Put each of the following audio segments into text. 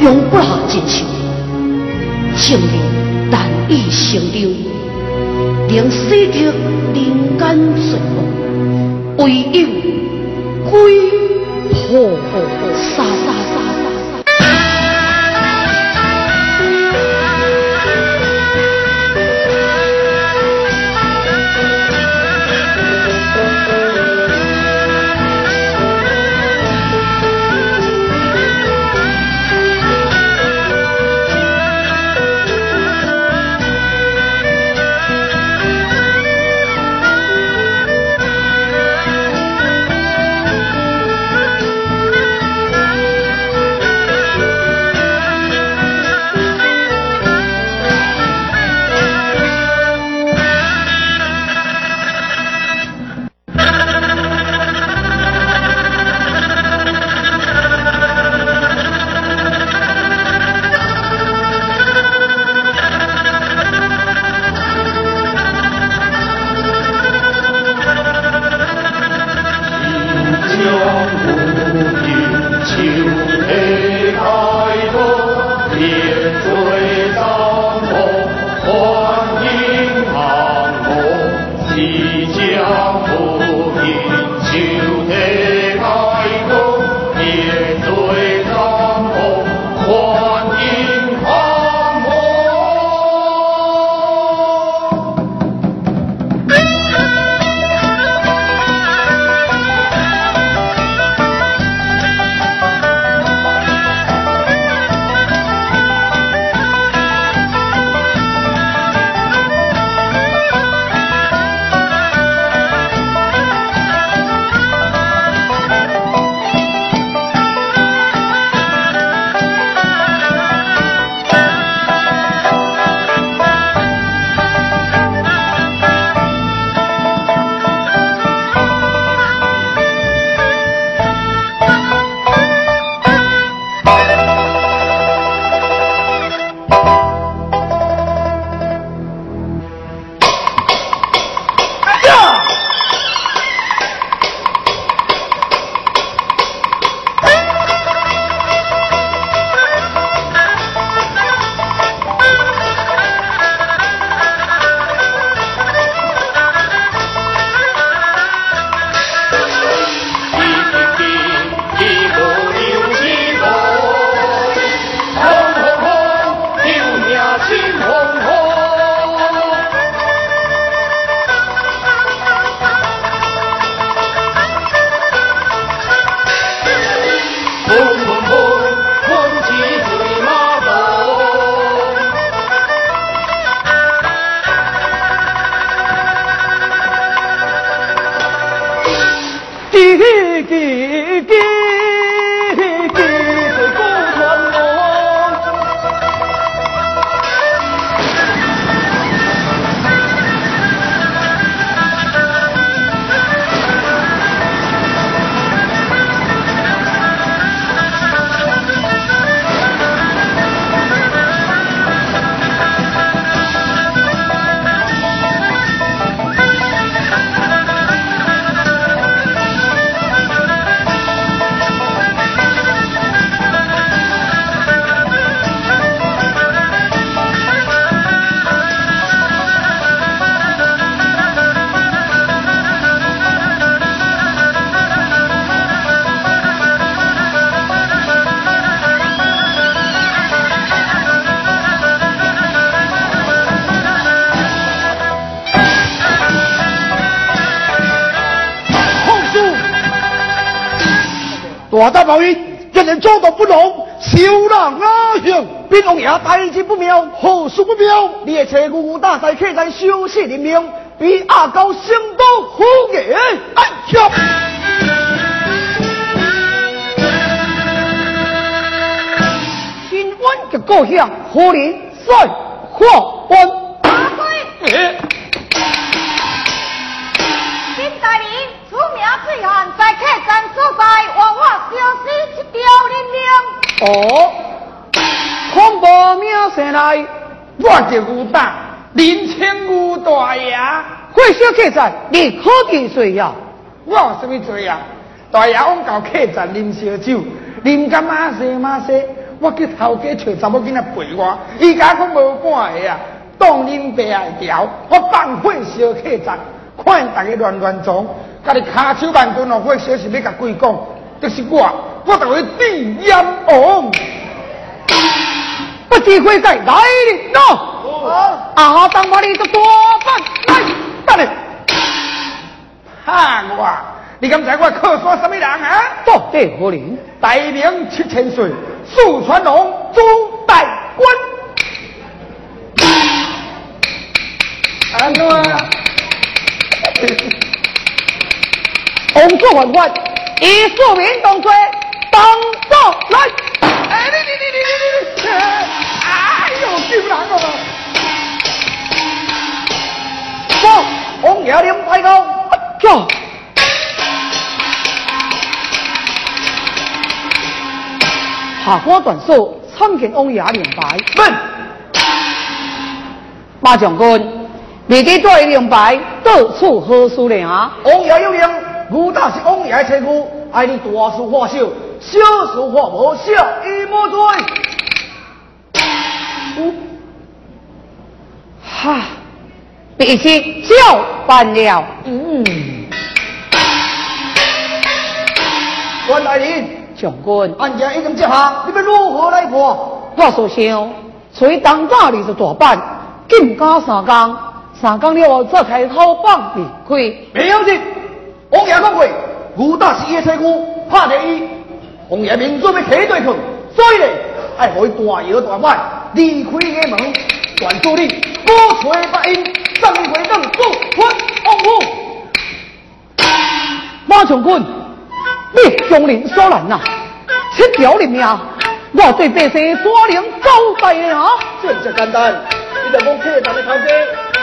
永不下进行，情理难以成就，令死去人间碎梦，唯有归破散沙。大大报应，一人做到不容，小人阿雄，兵王爷大事不妙，何事不妙？列车五五大赛客栈休息的命，比阿高相当好嘅。哎呀！新安嘅故乡，可怜帅化官。阿贵。最汉在客栈所在。哦，恐怖名声来，我就武大，年轻武大爷，火烧客栈，你可定罪呀？我有什么罪呀？大爷，我到客栈啉烧酒，林干马西马西，我去头家找查某囡仔陪我，伊家讲无半个啊，当恁爸会调，我放火烧客栈，看大家乱乱撞，家己卡手万吨哦，火烧是要甲鬼讲，就是我，我就会地阎王，不知会在来哩喏，啊，当把你都多半来，等下，哈我，你敢知我靠山什么人啊？到底何人？大明七千岁，四川龙朱大官。安怎？红色环环，以庶民当罪，当上来。哎，你你你你你你！哎呦，救人哦！走，红爷领太高，走。下花短手，参见王爷领牌。问，马将军，未记做领牌，到处何事呢？啊？王爷有令，武大是王爷的妻夫，爱你大事化小，小事化无，小亦无罪。哈，必须照办了。嗯，关大人，将军，案件已经接下，你们如何来破？我所想，随当家里是大办，进加三工，三工了后再开头放离开。没有事，王爷讲过，武大是伊的妻夫，怕得伊，王爷明准备提对抗，所以呢，爱互伊大摇大摆，离开你的门，传助你鼓吹八音，上回等祝福王府。马将军，你将领所难呐，七条人命，我对百姓所能交代了啊！这不简单，你就讲客栈的头家，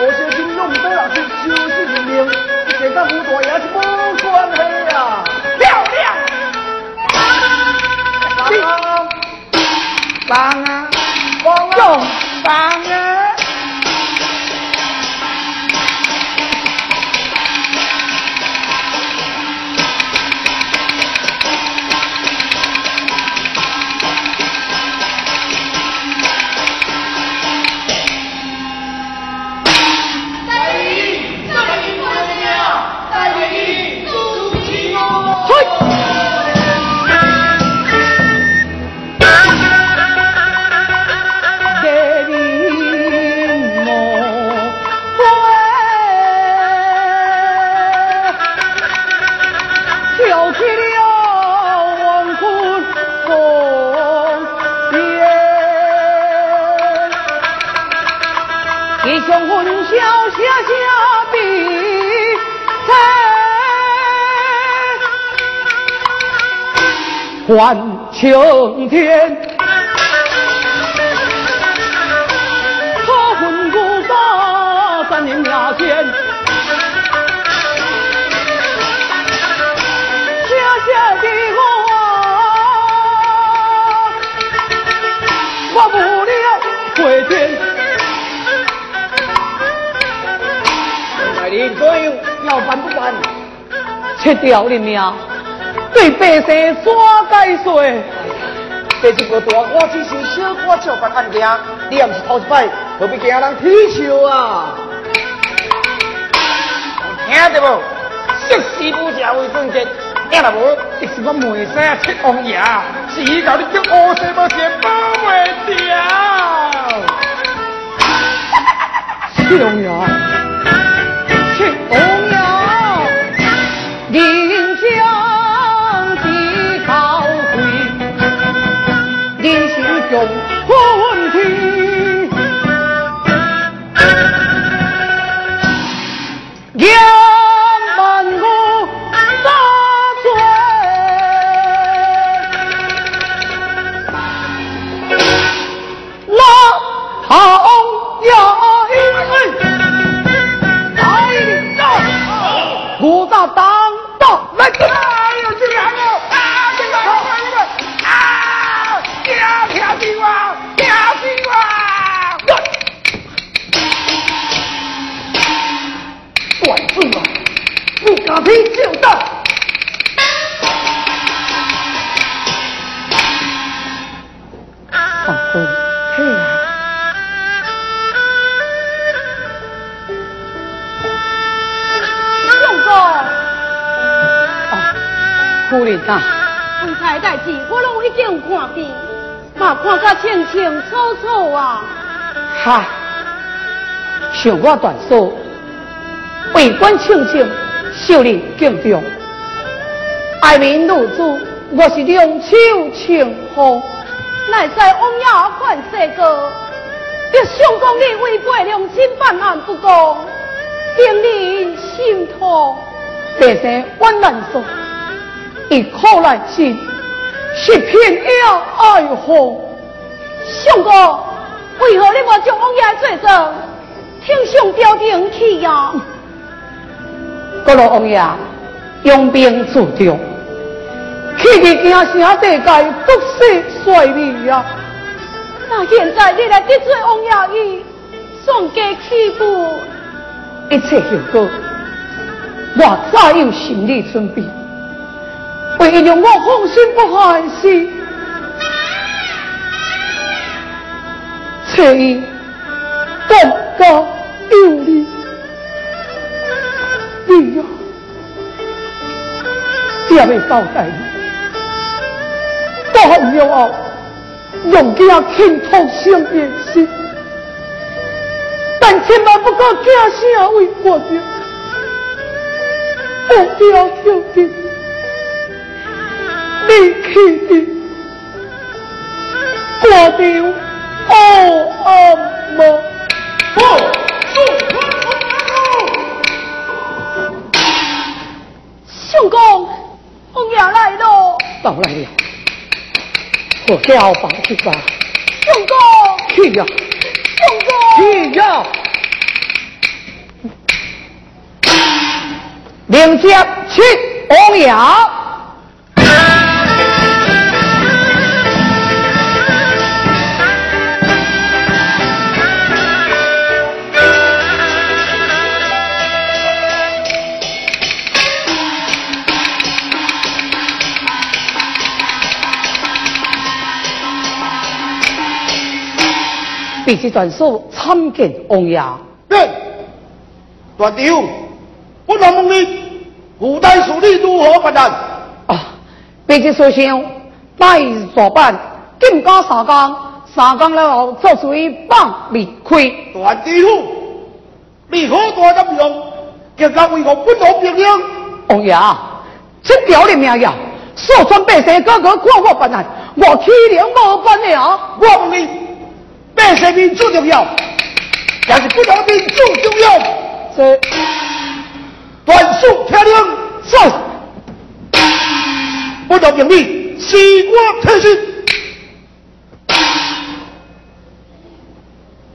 我小心用多人去收拾人命，这跟武大爷是无关系啊！帮啊！棒啊！帮啊！才还青天。他混古大三年牙尖，下下的我啊，忘不了回天。大人，所以要办不办？切掉你命，对百姓耍解税。这一个大官只是小官照办案件，你也不是头一摆，何必惊人踢笑啊？听到无？识时务者为俊杰，听到无？这是我梅山七王爷，是伊教你叫乌西无钱保袂掉。七龙牙，林啊！刚才代志我拢已经看见，嘛看个清清楚楚啊！哈，像我断说，为官清清，受人敬重，爱民如子，我是两手清风。乃在王爷犯世过，别相公你违背良心办案不公，令人心痛。百姓万难说，以苦来信，是偏要爱护。相公，为何你无将王爷做证挺上标定去呀？各路王爷用兵自重，去去惊声地界不死衰微呀！那现在你来得罪王爷伊，送给欺负，一切后果。我早有心理准备，为了我放心不下的事，所以更加有你。你呀，这样交代你，但要用家倾吐性命心，但千万不可惊声为国家。不要求的，你去的，挂掉哦阿妈，不，相公，王爷来了，到来了，我叫把去吧，相公，去呀，相公，去呀。领将去王爷。必须转述参见王爷。对，断掉，我来问你。古代属理如何办案？啊，北京首相大意所办，金刚三纲，三纲了后做出一棒离开。段地虎，你何大这用？竟敢为我不懂兵营？王爷，这条的命呀，所村百姓个个看我办案，我体谅无办了。我问你，百姓民主重要，还是不懂民主重要？这。短速听令，是。不着名利，西瓜特进。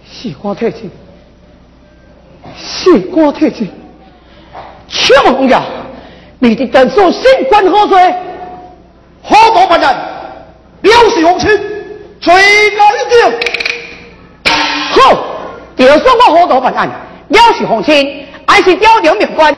西瓜特进，西瓜特进。请问呀，你的短速新官何罪？何多本人？藐视皇亲，罪该一定。好，就算我好多本案，要是红心，还是刁两命官。